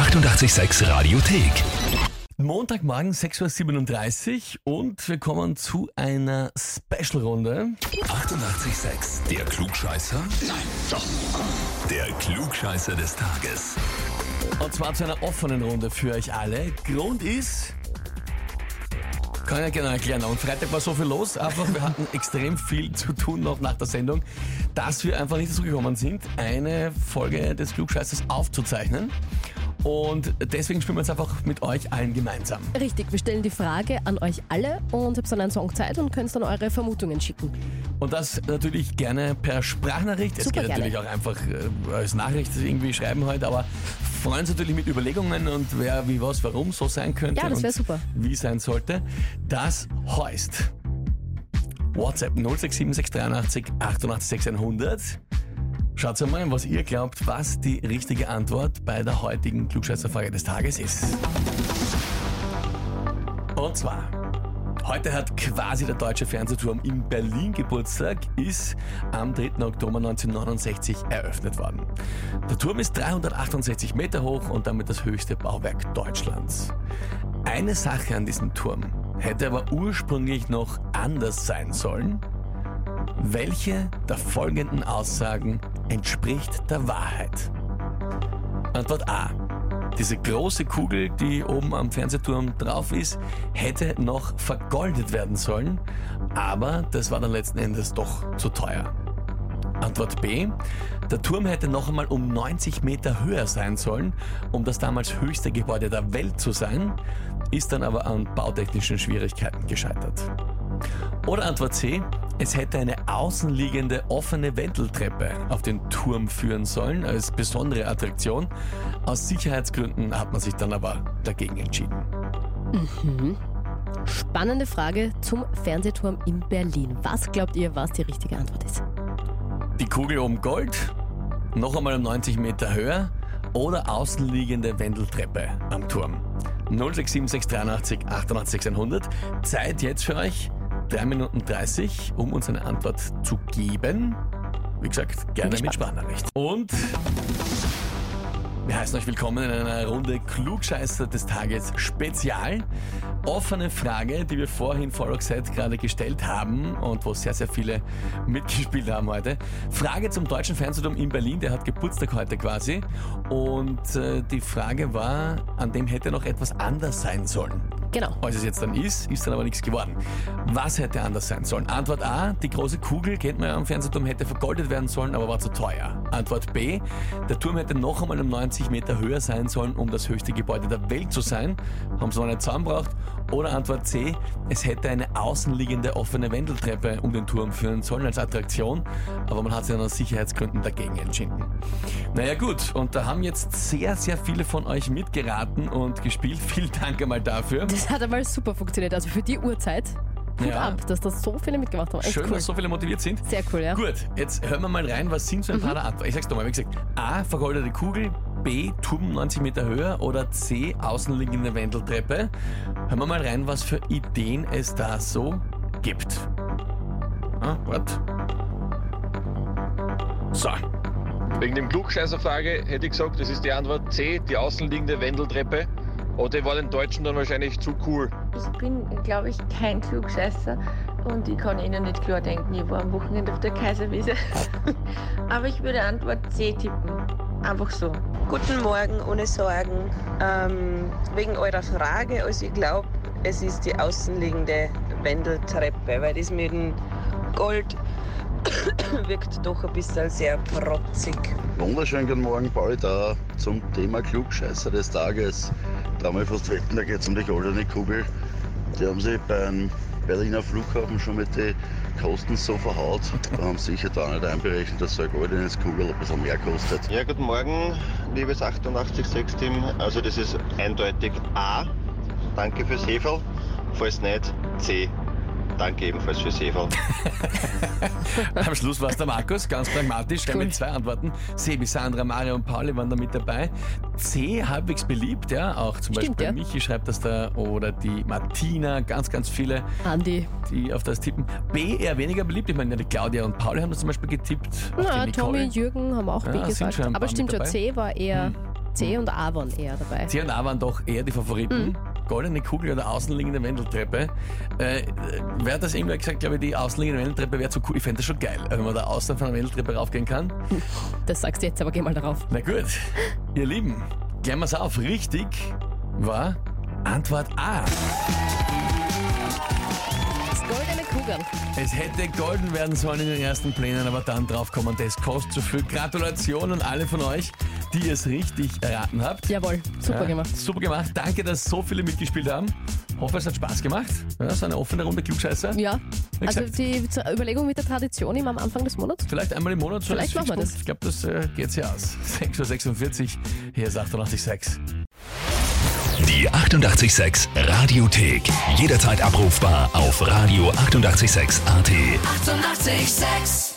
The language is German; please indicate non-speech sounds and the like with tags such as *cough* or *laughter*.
886 Radiothek. Montagmorgen 6.37 Uhr und wir kommen zu einer Special-Runde. 886, der Klugscheißer? Nein, doch. Der Klugscheißer des Tages. Und zwar zu einer offenen Runde für euch alle. Grund ist, kann ich ja gerne erklären. Am Freitag war so viel los, einfach wir hatten *laughs* extrem viel zu tun noch nach der Sendung, dass wir einfach nicht dazu gekommen sind, eine Folge des Klugscheißers aufzuzeichnen. Und deswegen spielen wir jetzt einfach mit euch allen gemeinsam. Richtig, wir stellen die Frage an euch alle und habt dann einen Song Zeit und könnt dann eure Vermutungen schicken. Und das natürlich gerne per Sprachnachricht. es Super geht natürlich auch einfach äh, als Nachricht irgendwie schreiben heute, aber freuen uns natürlich mit Überlegungen und wer, wie, was, warum so sein könnte. Ja, das wär und super. Wie sein sollte. Das heißt WhatsApp 067683 88 600. Schaut mal, was ihr glaubt, was die richtige Antwort bei der heutigen Klugscheißerfrage des Tages ist. Und zwar, heute hat quasi der Deutsche Fernsehturm in Berlin Geburtstag, ist am 3. Oktober 1969 eröffnet worden. Der Turm ist 368 Meter hoch und damit das höchste Bauwerk Deutschlands. Eine Sache an diesem Turm hätte aber ursprünglich noch anders sein sollen. Welche der folgenden Aussagen entspricht der Wahrheit? Antwort A. Diese große Kugel, die oben am Fernsehturm drauf ist, hätte noch vergoldet werden sollen, aber das war dann letzten Endes doch zu teuer. Antwort B. Der Turm hätte noch einmal um 90 Meter höher sein sollen, um das damals höchste Gebäude der Welt zu sein, ist dann aber an bautechnischen Schwierigkeiten gescheitert. Oder Antwort C. Es hätte eine außenliegende offene Wendeltreppe auf den Turm führen sollen als besondere Attraktion. Aus Sicherheitsgründen hat man sich dann aber dagegen entschieden. Spannende Frage zum Fernsehturm in Berlin. Was glaubt ihr, was die richtige Antwort ist? Die Kugel oben Gold, noch einmal um 90 Meter höher oder außenliegende Wendeltreppe am Turm. 067683 88 600. Zeit jetzt für euch 3 Minuten 30, um uns eine Antwort zu geben. Wie gesagt, gerne mit. Sprachnachricht. Und wir heißen euch willkommen in einer Runde Klugscheißer des Tages Spezial. Offene Frage, die wir vorhin vor Roxette gerade gestellt haben und wo sehr, sehr viele *laughs* mitgespielt haben heute. Frage zum Deutschen Fernsehturm in Berlin, der hat Geburtstag heute quasi. Und äh, die Frage war, an dem hätte noch etwas anders sein sollen. Genau. Als es jetzt dann ist, ist dann aber nichts geworden. Was hätte anders sein sollen? Antwort A, die große Kugel, kennt man ja am Fernsehturm, hätte vergoldet werden sollen, aber war zu teuer. Antwort B, der Turm hätte noch einmal um 90 Meter höher sein sollen, um das höchste Gebäude der Welt zu sein. Haben sie noch nicht zusammengebracht. Oder Antwort C, es hätte eine außenliegende offene Wendeltreppe um den Turm führen sollen als Attraktion, aber man hat sich dann aus Sicherheitsgründen dagegen entschieden. Naja gut, und da haben jetzt sehr, sehr viele von euch mitgeraten und gespielt. *laughs* Vielen Dank einmal dafür. Das hat einmal super funktioniert. Also für die Uhrzeit, Hut Ja. ab, dass das so viele mitgemacht haben. Echt Schön, cool. dass so viele motiviert sind. Sehr cool, ja. Gut, jetzt hören wir mal rein, was sind so ein paar der Antworten. Ich sag's nochmal, wie gesagt, A, vergoldete Kugel, B, Turm 90 Meter höher oder C, außenliegende Wendeltreppe. Hören wir mal rein, was für Ideen es da so gibt. Ah, wart. So, Wegen dem Klugscheißerfrage hätte ich gesagt, das ist die Antwort C, die außenliegende Wendeltreppe. Oder war den Deutschen dann wahrscheinlich zu cool. Ich bin, glaube ich, kein Klugscheißer und ich kann Ihnen nicht klar denken, ich war am Wochenende auf der Kaiserwiese. *laughs* Aber ich würde Antwort C tippen. Einfach so. Guten Morgen, ohne Sorgen. Ähm, wegen eurer Frage, also ich glaube, es ist die außenliegende Wendeltreppe, weil das mit dem Gold *coughs* wirkt doch ein bisschen sehr protzig. Wunderschönen guten Morgen, Pauli da zum Thema Klugscheißer des Tages. Da mal fast wetten, da geht es um die goldene Kugel. Die haben sich beim Berliner Flughafen schon mit den Kosten so verhaut. Da haben sie sicher da nicht einberechnet, dass so eine goldene Kugel ein bisschen mehr kostet. Ja, guten Morgen, liebes 886-Team. Also das ist eindeutig A. Danke fürs Heferl. Falls nicht, C. Danke ebenfalls fürs Heferl. *laughs* am Schluss war es der Markus, ganz pragmatisch, Cool. mit zwei Antworten. Sebi, Sandra, Mario und Pauli waren da mit dabei. C, halbwegs beliebt, ja, auch zum Stimmt, Beispiel ja. Michi schreibt das da oder die Martina, ganz, ganz viele. Andi. die auf das tippen. B eher weniger beliebt. Ich meine, die Claudia und Pauli haben das zum Beispiel getippt. Na, die Tommy. Jürgen haben auch Ja, B sind gesagt. Aber stimmt schon. C war eher C und A waren eher dabei. C und A waren doch eher die Favoriten. Goldene Kugel oder außenliegende Wendeltreppe. Äh, wer hat das irgendwer gesagt, glaube ich, die außenliegende Wendeltreppe wäre zu cool. Ich fände das schon geil, wenn man da außen von der Wendeltreppe raufgehen kann. *laughs* Das sagst du jetzt, aber geh mal darauf. Na gut, ihr Lieben, klären wir's auf. Richtig war Antwort A. Das goldene Kugel. Es hätte golden werden sollen in den ersten Plänen, aber dann draufkommen, das kostet zu viel. Gratulation an alle von euch, die es richtig erraten habt. Jawohl, super Ja, gemacht. Super gemacht. Danke, dass so viele mitgespielt haben. Hoffe, es hat Spaß gemacht. Ja, so eine offene Runde Klugscheißer. Ja, Wie also die zur Überlegung mit der Tradition immer am Anfang des Monats. Vielleicht einmal im Monat. So Vielleicht machen wir Fixpunkt. Ich glaube, das äh, geht sich aus. *laughs* 6.46 Uhr, hier ist 88.6. Die 88,6 Radiothek. Jederzeit abrufbar auf radio886.at. 88,6. Eighty-eight, sex.